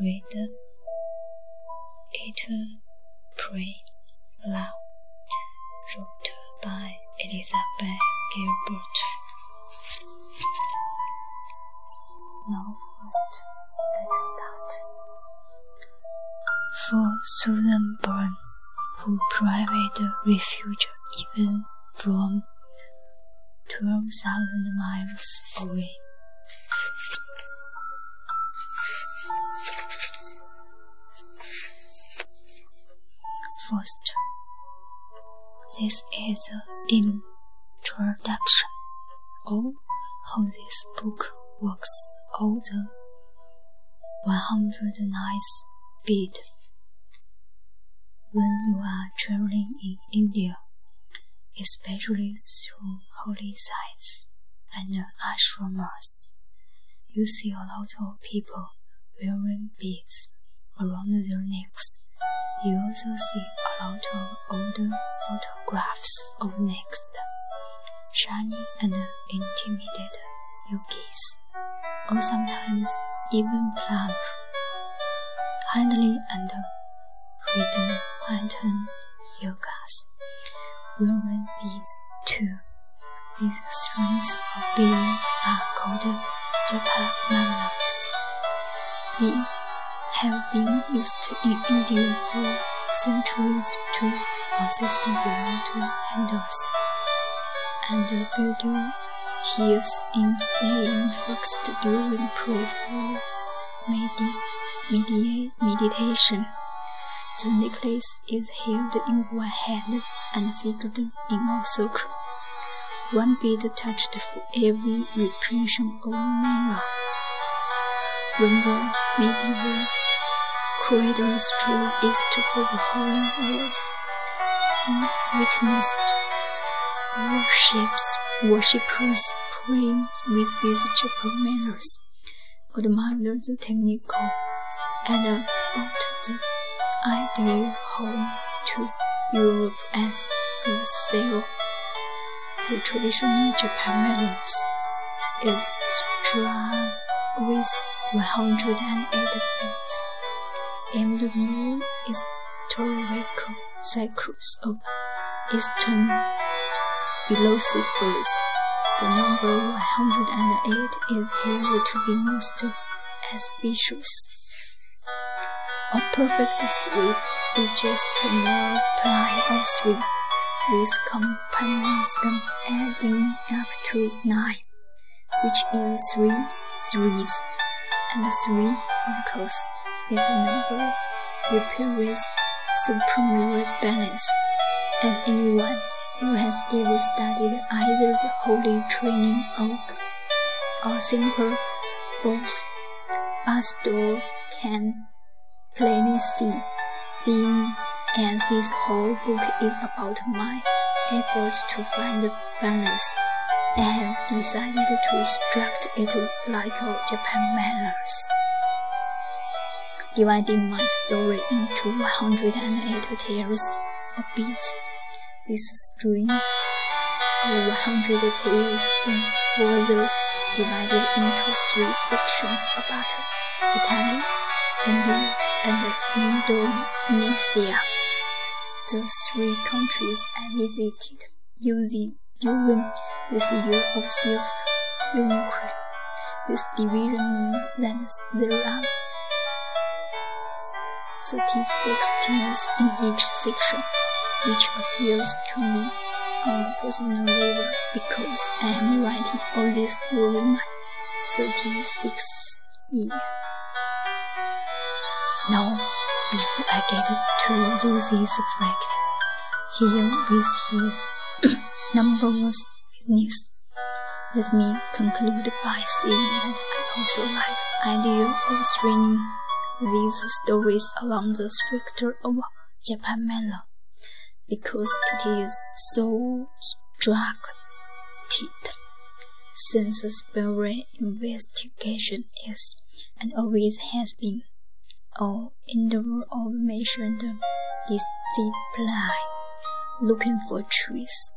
read it, pray love, wrote by Elizabeth Gilbert. Now first, let's start. For Susan Bowen, who private refuge even from 12,000 miles away. First, this is an introduction of how this book works. All the 100 nights speed when you are traveling in India, especially through holy sites and ashrams. You see a lot of people wearing beads around their necks you also see a lot of older photographs of next shiny and intimidated yogis, or sometimes even plump, handly and pretty pattern yogas, wearing beads too. These strings of beads are called japamalas. The have been used in India for centuries to assist devout handles and building hills in staying fixed during prayerful medi meditation. The necklace is held in one hand and figured in a circle. One bead touched for every repetition of mantra. When the medieval corridors drew east for the Holy Wars. He witnessed worships, worshippers praying with these chapel manners, admired the technical, and brought the ideal home to Europe as Rosario. The traditional japamalas is strung with 108 beads aimed more historical cycles of Eastern philosophers. The number 108 is held to be most auspicious. A perfect three-digit multiply of three, with components adding up to nine, which is three threes, and three, of course is a number represents supreme balance, as anyone who has ever studied either the holy training or, or simple both pastoral can plainly see, being as this whole book is about my effort to find balance. I have decided to structure it like a japamalas dividing my story into 108 tales of beats. This string of 100 tales is further divided into three sections about Italy, India, and Indonesia. The three countries I visited using during this year of self-inquiry. This division means that there are 36 teams in each section, which appeals to me on a personal level because I am writing all this during my 36th year. Now, before I get to Lucy's flag, here with his numberless business, let me conclude by saying that I also like the idea of training these stories along the structure of Japamala because it is so structured. Since spellware investigation is and always has been an endeavor of measured discipline, looking for truth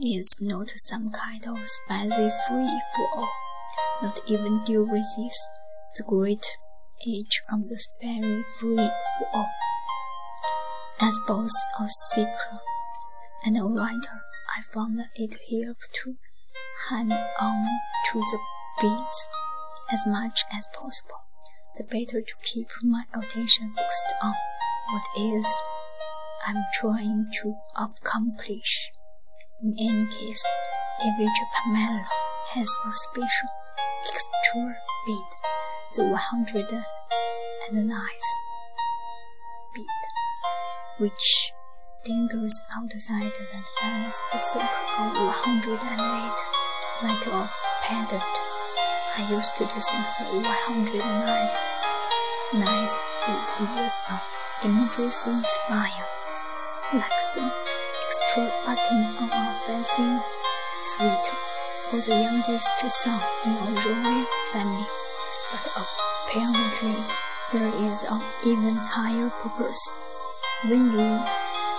is not some kind of spicy free for all, not even during this the great age of the very free for all. As both a seeker and a writer, I found it helpful to hang on to the beats as much as possible, the better to keep my attention focused on what is I'm trying to accomplish. In any case, every Pamela has a special extra beat, the 109th beat, which dangles outside and ends the circle of 108 like a pendant. I used to think the 109 nice beat was an interesting spire like the extra button on a fancy sweater or the youngest son in a royal family. But apparently there is an even higher purpose. When you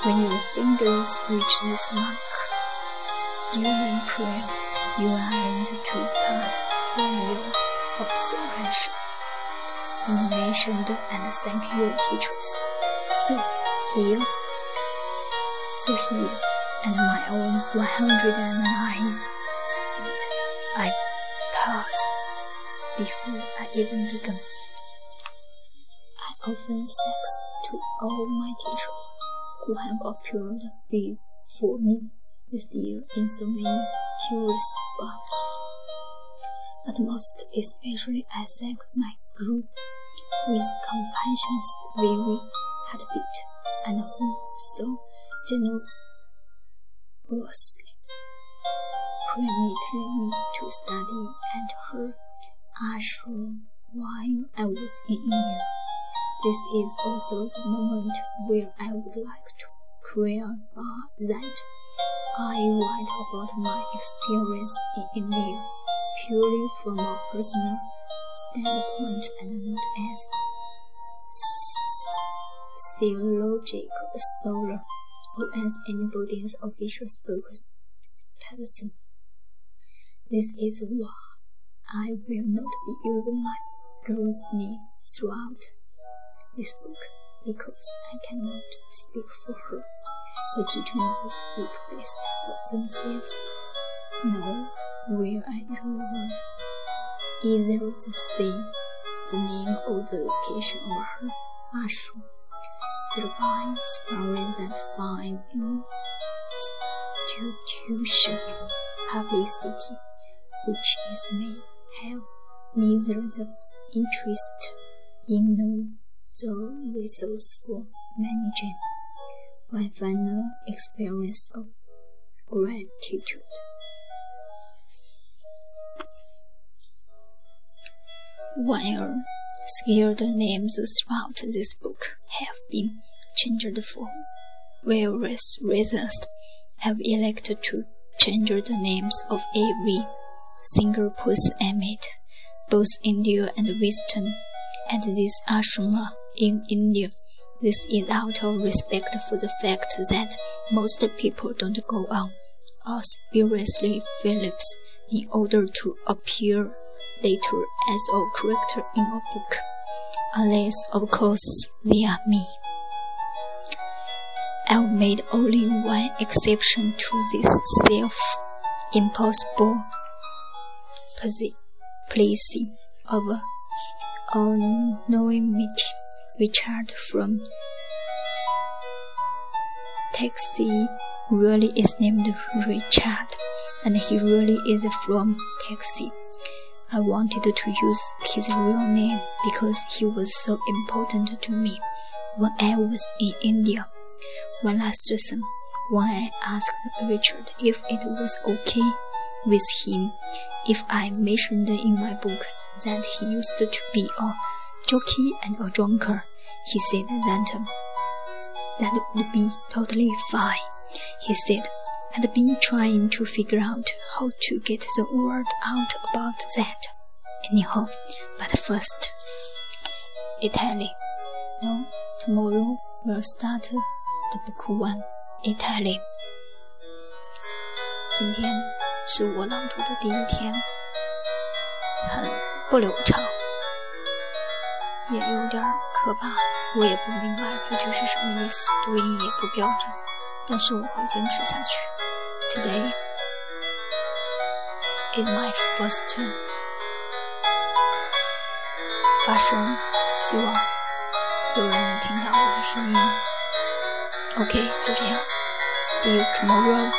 when your fingers reach this mark during prayer, you are meant to pass from your observation, intonation, and thank your teachers. So here so here, and my own 109 speed, I paused before I even began. I often said to all my teachers who have appeared before me this year in so many curious forms, but most especially I thank my Guru with compassion's very heartbeat and who so generously permitted me to study at her ashram while I was in India. This is also the moment where I would like to clarify that I write about my experience in India purely from a personal standpoint and not as a theological scholar or as anybody's official spokesperson. This is why I will not be using my girl's name throughout this book because I cannot speak for her. The teachers speak best for themselves. Nor will I reveal either the same, the name or the location of her ashram thereby sparing that fine institution publicity, which is may have neither the interest in nor the resource for managing my final experience of gratitude. While Scared names throughout this book have been changed for various reasons. I've elected to change the names of every I met, both India and Western, at this ashrama in India. This is out of respect for the fact that most people don't go on as spiritually Phillips in order to appear later as a character in a book, unless, of course, they are me. I've made only one exception to this self-impossible placing of anonymity. Richard from Texas really is named Richard, and he really is from Texas. I wanted to use his real name because he was so important to me when I was in India. One last thing, when I asked Richard if it was okay with him if I mentioned in my book that he used to be a jockey and a drunkard, he said that um, that would be totally fine. He said I'd been trying to figure out how to get the word out about that. Anyhow, but first, Italy. No, tomorrow we'll start the book one, Italy. 今天是我朗读的第一天，很不流畅，也有点可怕，我也不明白这句是什么意思，读音也不标准，但是我会坚持下去。Today is my first turn。发声，希望有人能听到我的声音。OK，就这样，See you tomorrow。